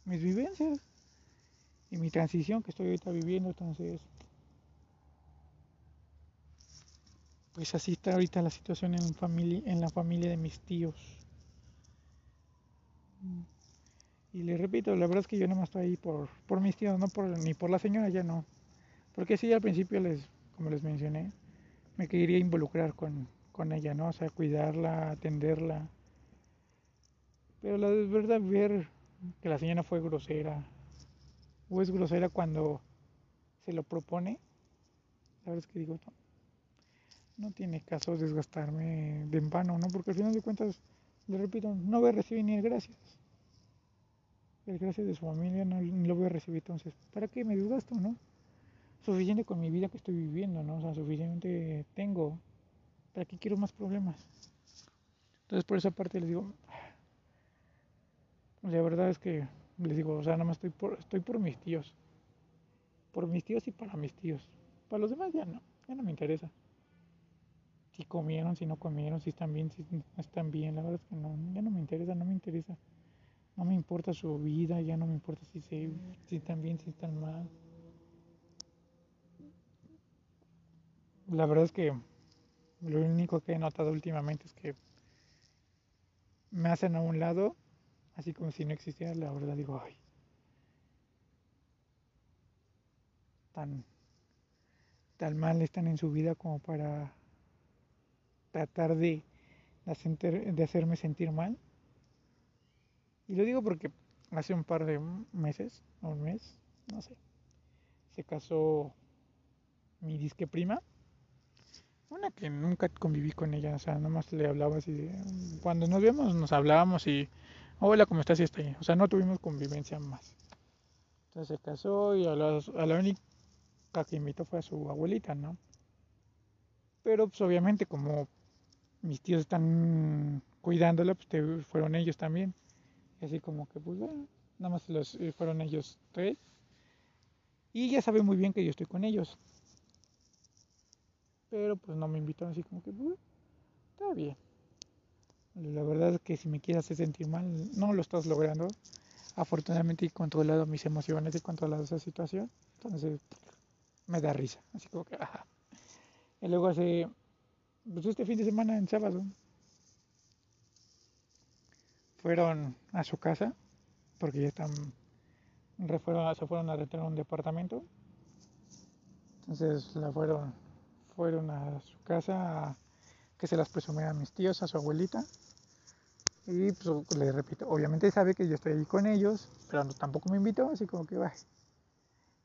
mis vivencias y mi transición que estoy ahorita viviendo. Entonces, pues así está ahorita la situación en, familia, en la familia de mis tíos. Y les repito, la verdad es que yo no más estoy ahí por, por mis tíos, no por, ni por la señora, ya no. Porque sí, al principio, les, como les mencioné, me quería involucrar con, con ella, ¿no? O sea, cuidarla, atenderla. Pero la verdad, ver que la señora fue grosera, o es grosera cuando se lo propone, la verdad es que digo, no, no tiene caso desgastarme de en vano, ¿no? Porque al final de cuentas, le repito, no voy a recibir ni el gracias. El gracias de su familia no, lo voy a recibir, entonces, ¿para qué me desgasto, no? suficiente con mi vida que estoy viviendo, ¿no? O sea, suficiente tengo. ¿Para qué quiero más problemas? Entonces, por esa parte les digo, la verdad es que les digo, o sea, nada más estoy por, estoy por mis tíos. Por mis tíos y para mis tíos. Para los demás ya no, ya no me interesa. Si comieron, si no comieron, si están bien, si no están bien, la verdad es que no, ya no me interesa, no me interesa. No me importa su vida, ya no me importa si, se, si están bien, si están mal. la verdad es que lo único que he notado últimamente es que me hacen a un lado, así como si no existiera, la verdad digo, ay, tan, tan mal están en su vida como para tratar de, de hacerme sentir mal. Y lo digo porque hace un par de meses, un mes, no sé, se casó mi disque prima una que nunca conviví con ella, o sea, nomás le hablaba así Cuando nos vemos nos hablábamos y... Hola, ¿cómo estás? Y está ahí. O sea, no tuvimos convivencia más. Entonces se casó y a la, a la única que invitó fue a su abuelita, ¿no? Pero pues obviamente como mis tíos están cuidándola, pues fueron ellos también. Así como que pues nada más eh, fueron ellos tres. Y ya sabe muy bien que yo estoy con ellos pero pues no me invitaron así como que, está bien. La verdad es que si me quieres hacer sentir mal, no lo estás logrando. Afortunadamente he controlado mis emociones, he controlado esa situación. Entonces me da risa. Así como que, ajá. Y luego hace, pues este fin de semana, en sábado, fueron a su casa, porque ya están, se fueron a retirar un departamento. Entonces la fueron fueron a su casa que se las presumía a mis tíos, a su abuelita. Y pues le repito, obviamente sabe que yo estoy ahí con ellos, pero tampoco me invitó, así como que, va,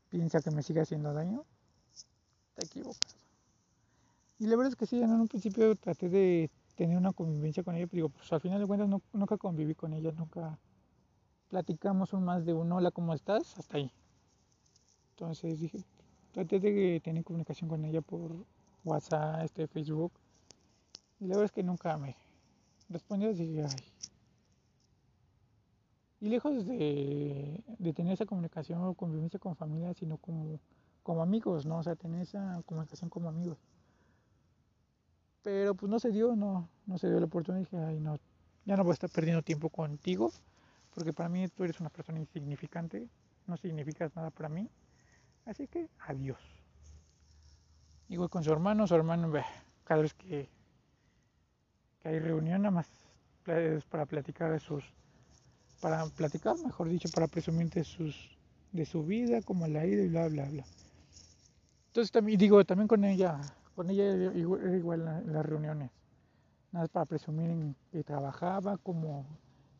piensa que me sigue haciendo daño. Te equivocas. Y la verdad es que sí, en un principio traté de tener una convivencia con ella, pero digo, pues al final de cuentas nunca conviví con ella, nunca platicamos más de un hola, ¿cómo estás? Hasta ahí. Entonces dije, traté de tener comunicación con ella por WhatsApp, este, Facebook. Y la verdad es que nunca me respondió así, ay. y lejos de, de tener esa comunicación o convivencia con familia, sino como, como amigos, ¿no? O sea, tener esa comunicación como amigos. Pero pues no se dio, no, no se dio la oportunidad. Dije, ay, no, ya no voy a estar perdiendo tiempo contigo, porque para mí tú eres una persona insignificante, no significas nada para mí. Así que adiós. Igual con su hermano, su hermano, cada vez que, que hay reunión, nada más es para platicar de sus, para platicar, mejor dicho, para presumir de sus, de su vida, como la ida y bla, bla, bla. Entonces también, digo, también con ella, con ella era igual en las reuniones. Nada para presumir en que trabajaba, como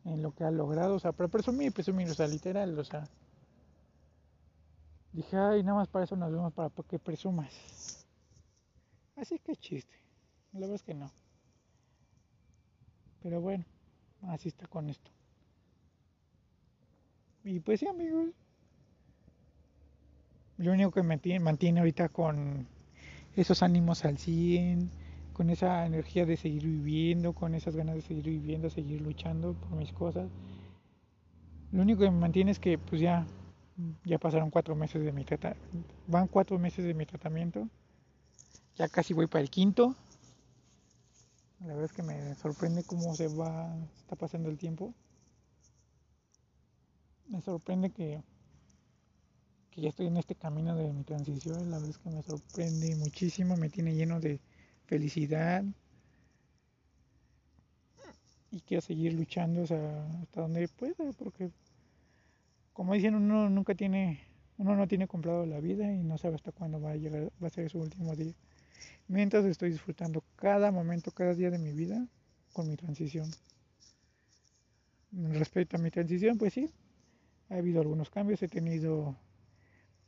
en lo que ha logrado, o sea, para presumir, presumir, o sea, literal, o sea. Dije, ay, nada más para eso nos vemos, para que presumas. Así que chiste, la verdad es que no. Pero bueno, así está con esto. Y pues sí, amigos. Lo único que me mantiene ahorita con esos ánimos al 100, con esa energía de seguir viviendo, con esas ganas de seguir viviendo, seguir luchando por mis cosas. Lo único que me mantiene es que pues ya, ya pasaron cuatro meses de mi tratamiento. Van cuatro meses de mi tratamiento. Ya casi voy para el quinto. La verdad es que me sorprende cómo se va, está pasando el tiempo. Me sorprende que, que ya estoy en este camino de mi transición. La verdad es que me sorprende muchísimo, me tiene lleno de felicidad. Y quiero seguir luchando hasta donde pueda, porque como dicen, uno nunca tiene, uno no tiene comprado la vida y no sabe hasta cuándo va a llegar, va a ser su último día mientras estoy disfrutando cada momento, cada día de mi vida con mi transición. Respecto a mi transición, pues sí, ha habido algunos cambios, he tenido,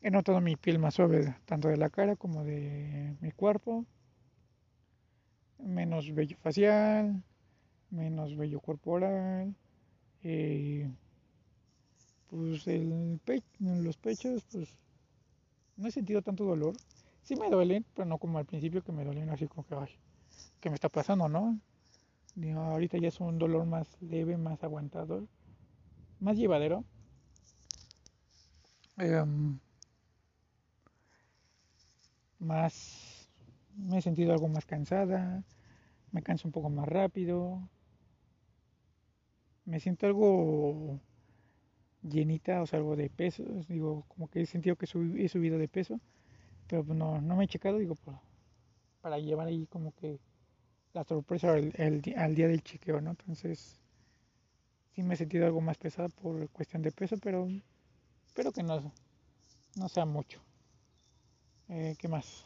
he notado mi piel más suave, tanto de la cara como de mi cuerpo, menos vello facial, menos vello corporal, eh, pues el los pechos, pues no he sentido tanto dolor, sí me duelen, pero no como al principio que me dolían así como que, ay, ¿qué me está pasando, no? ahorita ya es un dolor más leve, más aguantador, más llevadero. Em, más, me he sentido algo más cansada, me canso un poco más rápido, me siento algo llenita, o sea, algo de peso, digo, como que he sentido que he subido de peso pero pues no, no me he checado, digo, para, llevar ahí como que la sorpresa al, al día del chequeo, ¿no? Entonces, sí me he sentido algo más pesado por cuestión de peso, pero espero que no, no sea mucho. Eh, ¿Qué más?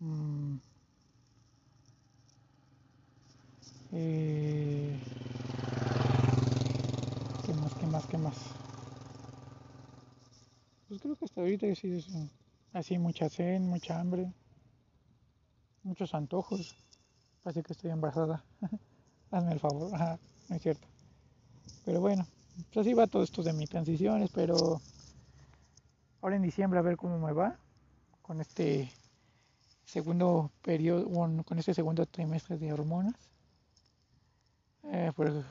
Mm. Eh, ¿Qué más? ¿Qué más? ¿Qué más? Pues creo que hasta ahorita sí así mucha sed, mucha hambre, muchos antojos. Parece que estoy embarazada. Hazme el favor, no es cierto. Pero bueno, pues así va todo esto de mi transición. Espero ahora en diciembre a ver cómo me va con este segundo periodo, con este segundo trimestre de hormonas. Eh, por,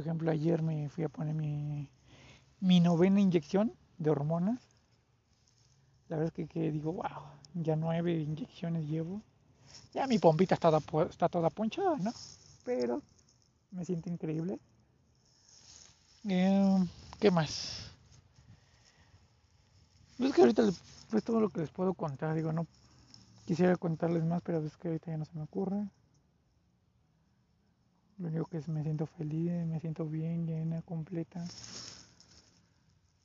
ejemplo, ayer me fui a poner mi mi novena inyección de hormonas. La verdad es que, digo, wow, ya nueve inyecciones llevo. Ya mi pompita está, está toda ponchada, ¿no? Pero me siento increíble. Eh, ¿Qué más? Pues es que ahorita pues todo lo que les puedo contar, digo, no quisiera contarles más, pero es que ahorita ya no se me ocurre. Lo único que es me siento feliz, me siento bien, llena, completa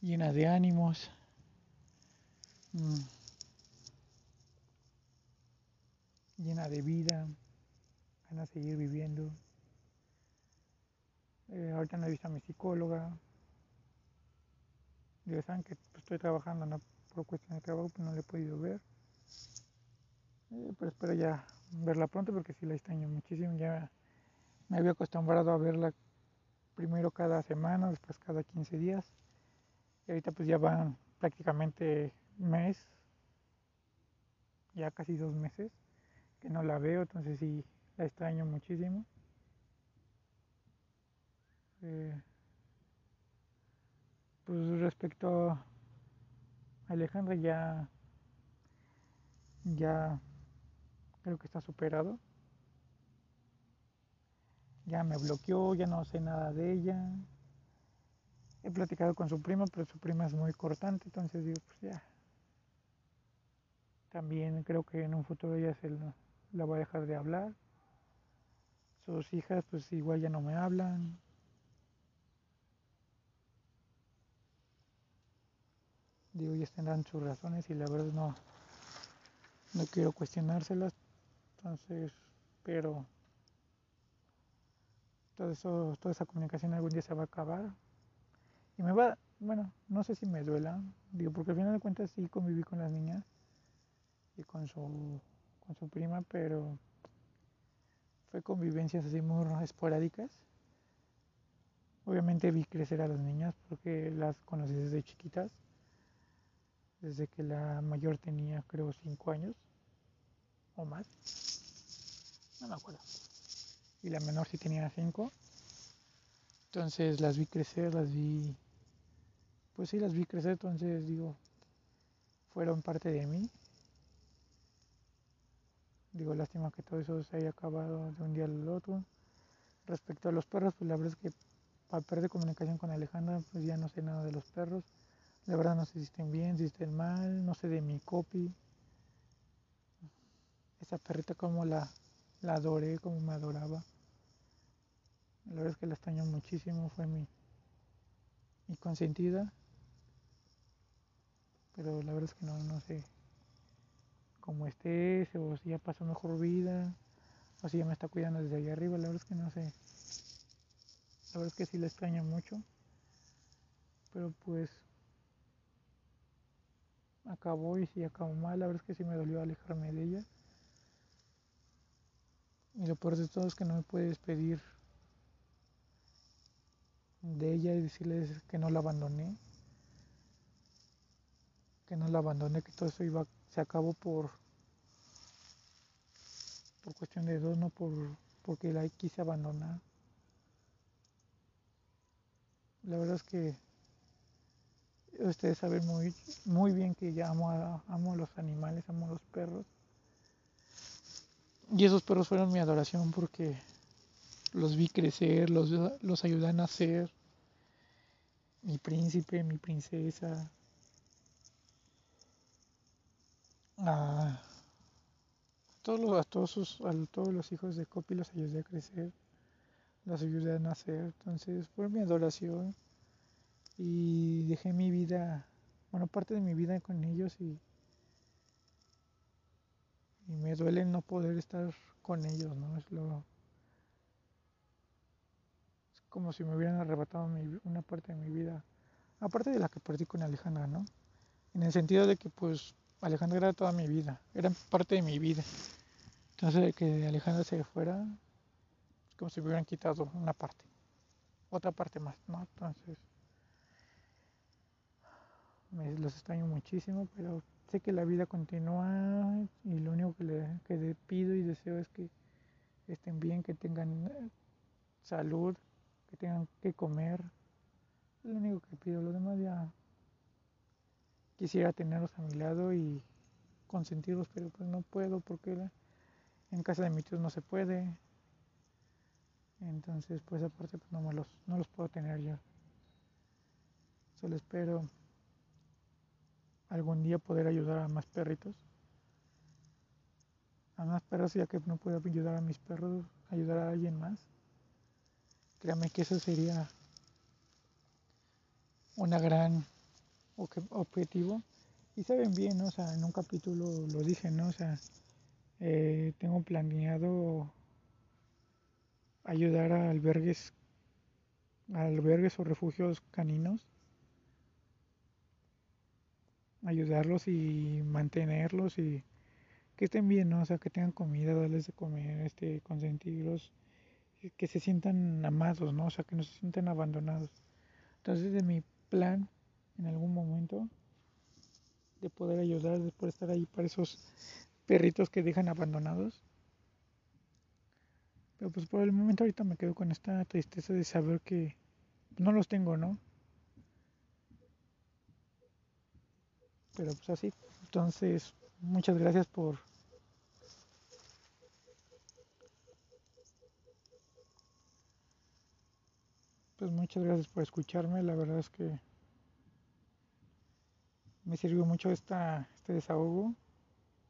llena de ánimos. Mm, llena de vida, van a seguir viviendo. Eh, ahorita no he visto a mi psicóloga. Ya saben que pues, estoy trabajando no, por cuestión de trabajo, pues no le he podido ver. Eh, pero espero ya verla pronto porque sí la extraño muchísimo. Ya me había acostumbrado a verla primero cada semana, después cada 15 días. Y ahorita pues ya van prácticamente mes, ya casi dos meses que no la veo, entonces sí la extraño muchísimo. Eh, pues respecto a Alejandra ya ya creo que está superado. Ya me bloqueó, ya no sé nada de ella. He platicado con su prima, pero su prima es muy cortante, entonces digo, pues ya. También creo que en un futuro ya se la va a dejar de hablar. Sus hijas pues igual ya no me hablan. Digo, ellas tendrán sus razones y la verdad no, no quiero cuestionárselas. Entonces, pero todo eso, toda esa comunicación algún día se va a acabar. Y me va, bueno, no sé si me duela, digo, porque al final de cuentas sí conviví con las niñas y con su, con su prima, pero fue convivencias así muy esporádicas. Obviamente vi crecer a las niñas porque las conocí desde chiquitas, desde que la mayor tenía creo cinco años o más, no me acuerdo, y la menor sí tenía cinco. Entonces las vi crecer, las vi, pues sí las vi crecer, entonces digo, fueron parte de mí Digo, lástima que todo eso se haya acabado de un día al otro. Respecto a los perros, pues la verdad es que para perder comunicación con Alejandra, pues ya no sé nada de los perros. La verdad no sé si estén bien, si estén mal, no sé de mi copy. Esa perrita como la, la adoré, como me adoraba. La verdad es que la extraño muchísimo, fue mi, mi consentida. Pero la verdad es que no, no sé como estés, o si ya pasó mejor vida, o si ya me está cuidando desde allá arriba, la verdad es que no sé. La verdad es que sí la extraño mucho, pero pues acabó y si acabó mal, la verdad es que sí me dolió alejarme de ella. Y lo peor de todo es que no me puede despedir de ella y decirles que no la abandoné. Que no la abandoné, que todo eso iba se acabó por por cuestión de dos, no por porque la quise abandonar. La verdad es que ustedes saben muy, muy bien que ya amo a, amo a los animales, amo a los perros. Y esos perros fueron mi adoración porque los vi crecer, los, los ayudé a nacer. Mi príncipe, mi princesa, a todos los, a todos, sus, a todos los hijos de Copi los ayudé a crecer, los ayudé a nacer, entonces fue mi adoración y dejé mi vida, bueno, parte de mi vida con ellos y, y me duele no poder estar con ellos, ¿no? Es lo es como si me hubieran arrebatado mi, una parte de mi vida, aparte de la que perdí con Alejandra, ¿no? En el sentido de que pues Alejandra era toda mi vida, era parte de mi vida. Entonces, que Alejandra se fuera, es como si me hubieran quitado una parte, otra parte más, ¿no? Entonces, me, los extraño muchísimo, pero sé que la vida continúa y lo único que le, que pido y deseo es que estén bien, que tengan eh, salud, que tengan que comer. Es lo único que pido, lo demás ya quisiera tenerlos a mi lado y consentirlos, pero pues no puedo porque en casa de mis tíos no se puede. Entonces, pues aparte pues no, me los, no los puedo tener yo. Solo espero algún día poder ayudar a más perritos. A más perros, ya que no puedo ayudar a mis perros, ayudar a alguien más. Créame que eso sería una gran objetivo. Y saben bien. O sea, en un capítulo lo dije, ¿no? O sea, eh, tengo planeado ayudar a albergues, a albergues o refugios caninos, ayudarlos y mantenerlos y que estén bien, ¿no? O sea, que tengan comida, darles de comer, este, consentirlos, que se sientan amados, ¿no? O sea, que no se sientan abandonados. Entonces, de mi plan en algún momento de poder ayudar, de estar ahí para esos perritos que dejan abandonados. Pero pues por el momento ahorita me quedo con esta tristeza de saber que no los tengo, ¿no? Pero pues así. Entonces, muchas gracias por Pues muchas gracias por escucharme. La verdad es que me sirvió mucho esta, este desahogo.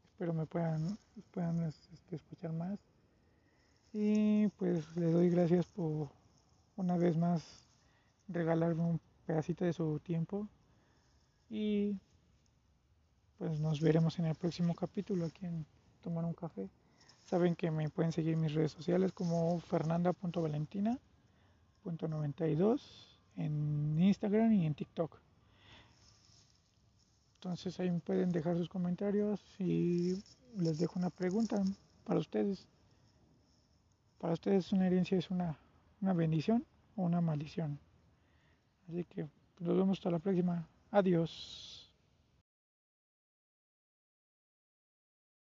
Espero me puedan, puedan este, escuchar más. Y pues le doy gracias por una vez más regalarme un pedacito de su tiempo. Y pues nos veremos en el próximo capítulo aquí en Tomar un Café. Saben que me pueden seguir en mis redes sociales como fernanda.valentina 92 en Instagram y en TikTok. Entonces ahí pueden dejar sus comentarios y les dejo una pregunta para ustedes. Para ustedes una herencia es una, una bendición o una maldición. Así que nos vemos hasta la próxima. Adiós.